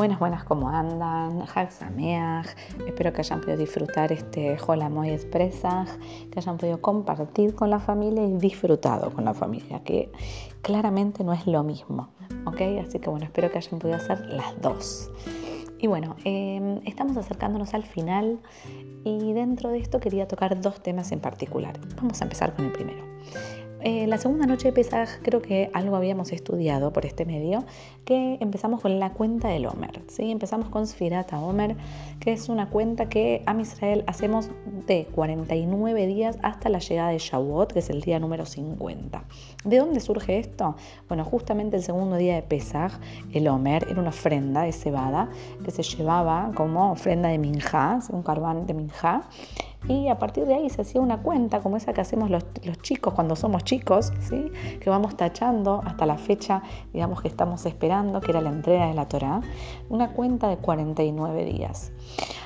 Buenas, buenas, ¿cómo andan? Hag Espero que hayan podido disfrutar este Holamoy Expressag, que hayan podido compartir con la familia y disfrutado con la familia, que claramente no es lo mismo, ¿ok? Así que bueno, espero que hayan podido hacer las dos. Y bueno, em, estamos acercándonos al final y dentro de esto quería tocar dos temas en particular. Vamos a empezar con el primero. Eh, la segunda noche de Pesaj creo que algo habíamos estudiado por este medio, que empezamos con la cuenta del Homer. ¿sí? Empezamos con Sfirata Homer, que es una cuenta que a Israel hacemos de 49 días hasta la llegada de Shavuot, que es el día número 50. ¿De dónde surge esto? Bueno, justamente el segundo día de Pesaj, el Homer era una ofrenda de cebada que se llevaba como ofrenda de minjá, un carbán de minjá, y a partir de ahí se hacía una cuenta como esa que hacemos los, chicos cuando somos chicos, ¿sí? que vamos tachando hasta la fecha, digamos que estamos esperando, que era la entrega de la Torá, una cuenta de 49 días.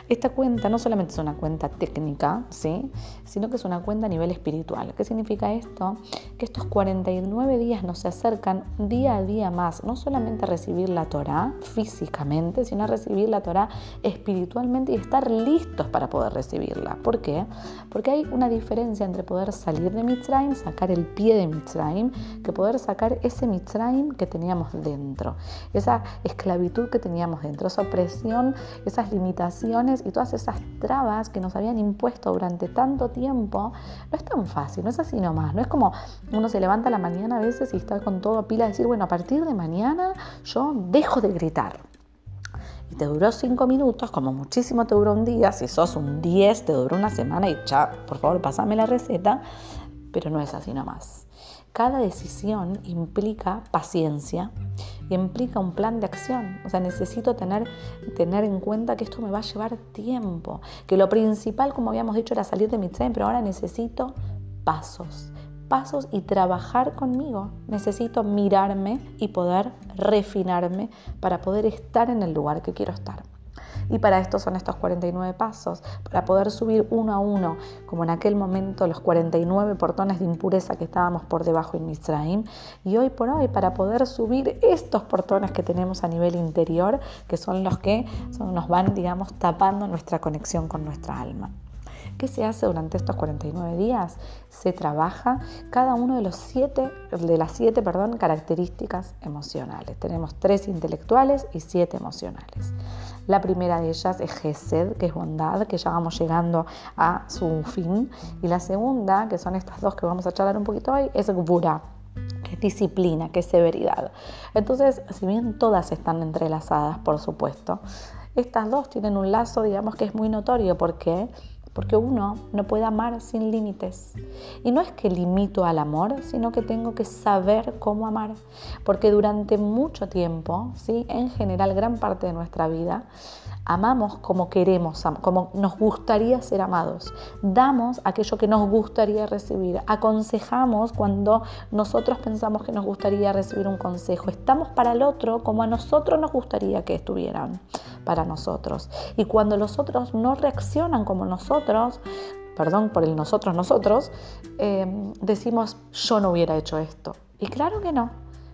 Esta cuenta no solamente es una cuenta técnica, ¿sí? sino que es una cuenta a nivel espiritual. ¿Qué significa esto? Que estos 49 días nos acercan día a día más, no solamente a recibir la Torah físicamente, sino a recibir la Torah espiritualmente y estar listos para poder recibirla. ¿Por qué? Porque hay una diferencia entre poder salir de Mitzrayim, sacar el pie de Mitzrayim, que poder sacar ese Mitzrayim que teníamos dentro, esa esclavitud que teníamos dentro, esa opresión, esas limitaciones y todas esas trabas que nos habían impuesto durante tanto tiempo, no es tan fácil, no es así nomás, no es como uno se levanta a la mañana a veces y está con todo a pila de decir, bueno, a partir de mañana yo dejo de gritar. Y te duró cinco minutos, como muchísimo te duró un día, si sos un 10 te duró una semana y ya, por favor, pásame la receta, pero no es así nomás. Cada decisión implica paciencia, implica un plan de acción. O sea, necesito tener, tener en cuenta que esto me va a llevar tiempo, que lo principal, como habíamos dicho, era salir de mi tren, pero ahora necesito pasos, pasos y trabajar conmigo. Necesito mirarme y poder refinarme para poder estar en el lugar que quiero estar. Y para esto son estos 49 pasos, para poder subir uno a uno, como en aquel momento los 49 portones de impureza que estábamos por debajo en Misraim. Y hoy por hoy, para poder subir estos portones que tenemos a nivel interior, que son los que nos van, digamos, tapando nuestra conexión con nuestra alma. ¿Qué se hace durante estos 49 días? Se trabaja cada uno de, los siete, de las siete perdón, características emocionales. Tenemos tres intelectuales y siete emocionales. La primera de ellas es Gesed, que es bondad, que ya vamos llegando a su fin. Y la segunda, que son estas dos que vamos a charlar un poquito hoy, es Gbura, que es disciplina, que es severidad. Entonces, si bien todas están entrelazadas, por supuesto, estas dos tienen un lazo, digamos, que es muy notorio porque porque uno no puede amar sin límites. Y no es que limito al amor, sino que tengo que saber cómo amar, porque durante mucho tiempo, ¿sí? en general gran parte de nuestra vida, amamos como queremos, como nos gustaría ser amados. Damos aquello que nos gustaría recibir. Aconsejamos cuando nosotros pensamos que nos gustaría recibir un consejo. Estamos para el otro como a nosotros nos gustaría que estuvieran para nosotros. Y cuando los otros no reaccionan como nosotros, perdón por el nosotros, nosotros, eh, decimos yo no hubiera hecho esto. Y claro que no,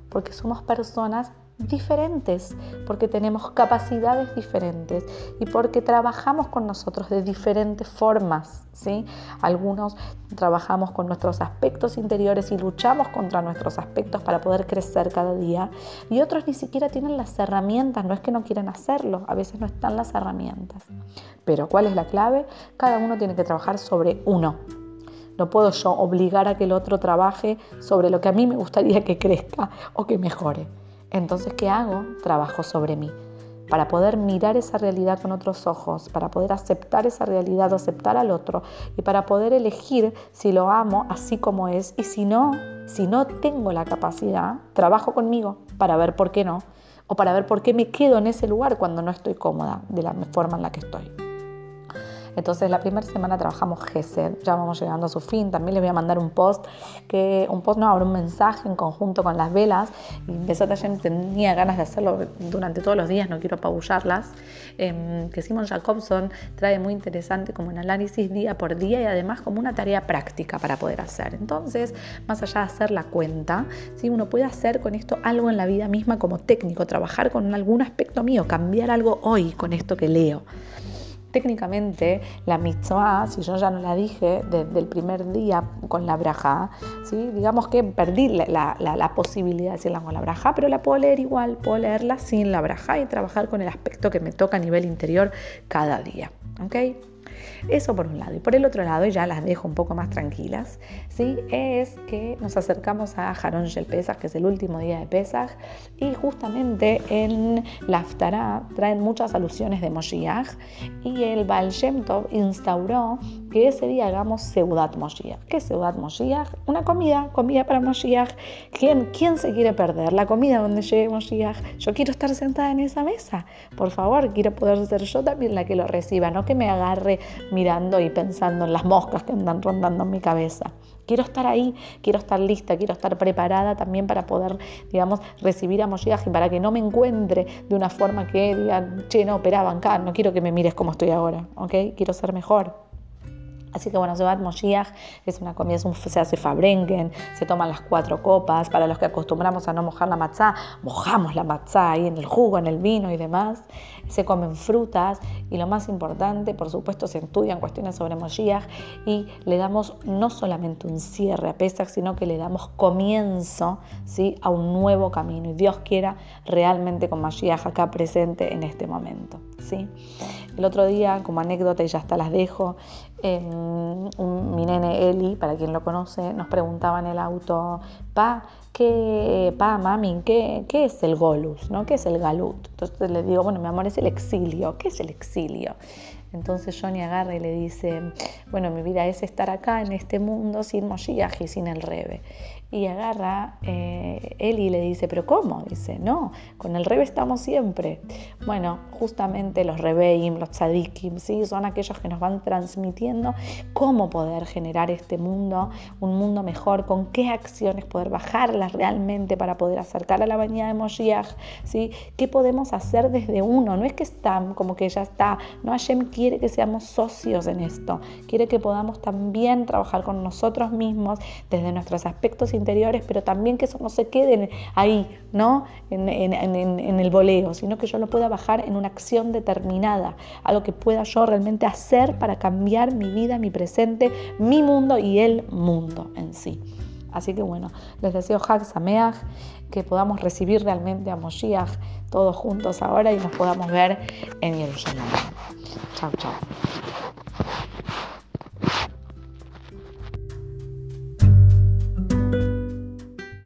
porque somos personas diferentes, porque tenemos capacidades diferentes y porque trabajamos con nosotros de diferentes formas. ¿sí? Algunos trabajamos con nuestros aspectos interiores y luchamos contra nuestros aspectos para poder crecer cada día y otros ni siquiera tienen las herramientas, no es que no quieran hacerlo, a veces no están las herramientas. Pero ¿cuál es la clave? Cada uno tiene que trabajar sobre uno. No puedo yo obligar a que el otro trabaje sobre lo que a mí me gustaría que crezca o que mejore. Entonces, ¿qué hago? Trabajo sobre mí. Para poder mirar esa realidad con otros ojos, para poder aceptar esa realidad o aceptar al otro y para poder elegir si lo amo así como es y si no, si no tengo la capacidad, trabajo conmigo para ver por qué no o para ver por qué me quedo en ese lugar cuando no estoy cómoda de la forma en la que estoy. Entonces la primera semana trabajamos Gesed, ya vamos llegando a su fin. También les voy a mandar un post, que un post no, ahora un mensaje en conjunto con las velas. Y Besat tenía ganas de hacerlo durante todos los días, no quiero apabullarlas. Em, que Simon Jacobson trae muy interesante como un análisis día por día y además como una tarea práctica para poder hacer. Entonces, más allá de hacer la cuenta, si uno puede hacer con esto algo en la vida misma como técnico, trabajar con algún aspecto mío, cambiar algo hoy con esto que leo. Técnicamente, la mitzvah, si yo ya no la dije desde el primer día con la braja, ¿sí? digamos que perdí la, la, posibilidad de decirla con la braja, pero la puedo leer igual, puedo leerla sin la braja y trabajar con el aspecto que me toca a nivel interior cada día. ¿okay? Eso por un lado. Y por el otro lado, y ya las dejo un poco más tranquilas, ¿sí? es que nos acercamos a Harón Shel Pesach, que es el último día de Pesach, y justamente en la traen muchas alusiones de Moshiach, y el Baal Shem instauró que ese día hagamos Seudat Moshiach. ¿Qué es Seudat Moshiach? Una comida, comida para Moshiach. ¿Quién, ¿Quién se quiere perder? La comida donde llegue Moshiach. Yo quiero estar sentada en esa mesa. Por favor, quiero poder ser yo también la que lo reciba, no que me agarre mirando y pensando en las moscas que andan rondando en mi cabeza. Quiero estar ahí, quiero estar lista, quiero estar preparada también para poder, digamos, recibir a Moshiach y para que no me encuentre de una forma que digan, che, no, opera acá, no quiero que me mires como estoy ahora, ¿ok? Quiero ser mejor. Así que bueno, Sebat Moshiach es una comida, se hace fabrengen, se toman las cuatro copas. Para los que acostumbramos a no mojar la matzá, mojamos la matzá ahí en el jugo, en el vino y demás. Se comen frutas y lo más importante, por supuesto, se estudian cuestiones sobre Moshiach y le damos no solamente un cierre a Pesach, sino que le damos comienzo a un nuevo camino. Y Dios quiera realmente con Moshiach acá presente en este momento. ¿sí? El otro día, como anécdota, y ya hasta las dejo, mi nene Eli, para quien lo conoce, nos preguntaba en el auto, pa, ¿qué, pa, mami, ¿qué, qué es el golus? ¿no? ¿Qué es el galut? Entonces le digo, bueno, mi amor, es el exilio. ¿Qué es el exilio? Entonces Johnny agarra y le dice, bueno, mi vida es estar acá en este mundo sin Moshiach y sin el Rebe. Y agarra eh, él y le dice, pero ¿cómo? Dice, no, con el Rebe estamos siempre. Bueno, justamente los Rebeim, los Tzadikim, ¿sí? son aquellos que nos van transmitiendo cómo poder generar este mundo, un mundo mejor, con qué acciones poder bajarlas realmente para poder acercar a la bañada de Moshiach, ¿sí? ¿Qué podemos hacer desde uno? No es que están como que ya está, no Hashem quiere que seamos socios en esto, quiere que podamos también trabajar con nosotros mismos desde nuestros aspectos interiores, pero también que no se quede ahí, ¿no? En, el voleo, sino que yo lo pueda bajar en una acción determinada, algo que pueda yo realmente hacer para cambiar mi vida, mi presente, mi mundo y el mundo en sí. Así que bueno, les deseo Hag Sameach, que podamos recibir realmente a Moshiach todos juntos ahora y nos podamos ver en Jerusalén. Chao, chao.